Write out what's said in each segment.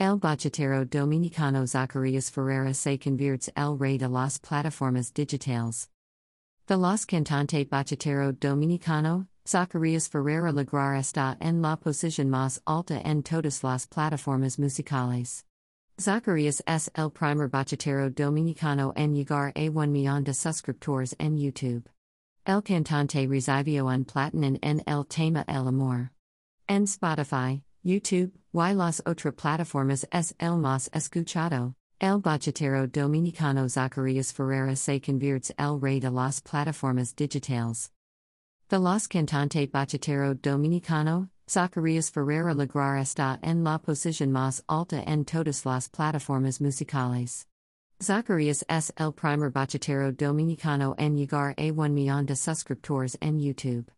El Bachatero Dominicano Zacarias Ferreira se conviertes el rey de las plataformas digitales. The los cantante bachatero dominicano, Zacarias Ferreira lograr está en la posición más alta en todas las plataformas musicales. Zacarias es el primer bachatero dominicano en llegar a un millón de suscriptores en YouTube. El cantante recibió un platino en el tema El Amor. En Spotify, YouTube, y las otras plataformas es el más escuchado. El bachatero dominicano Zacarias Ferreira se conviertes el rey de las plataformas digitales. The los cantante bachatero dominicano, Zacarias Ferreira lograr está en la posición más alta en todas las plataformas musicales. Zacarias es el primer bachatero dominicano en llegar a un millón de suscriptores en YouTube.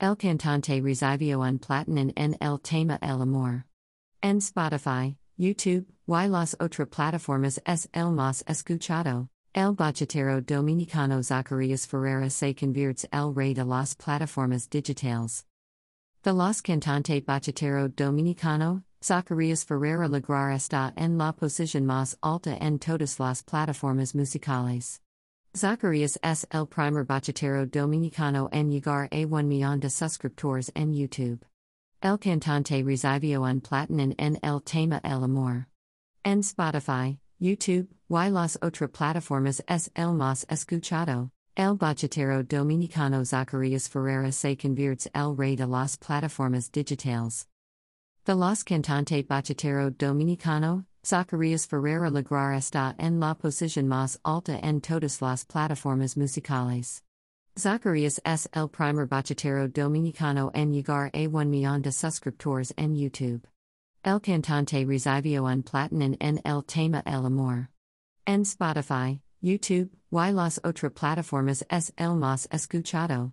El cantante recibió un platino en el tema El Amor. En Spotify, YouTube, y las otras plataformas es el más escuchado. El bachatero dominicano Zacarias Ferreira se conviertes el rey de las plataformas digitales. The los cantante bachatero dominicano, Zacarias Ferreira lograr está en la posición más alta en todas las plataformas musicales. Zacarias es el primer bachatero dominicano en llegar a 1 millón de suscriptores en YouTube. El cantante recibió un platino en el tema El Amor. En Spotify, YouTube, y las otras plataformas es el más escuchado. El bachatero dominicano Zacarias Ferreira se conviertes el rey de las plataformas digitales. The los cantante bachatero dominicano, Zacarias Ferreira lograr está en la posición más alta en todas las plataformas musicales. Zacarias S. el primer bachatero dominicano en llegar a 1 millón de suscriptores en YouTube. El cantante recibió un platino en el tema El Amor. En Spotify, YouTube, y las otras plataformas es el más escuchado.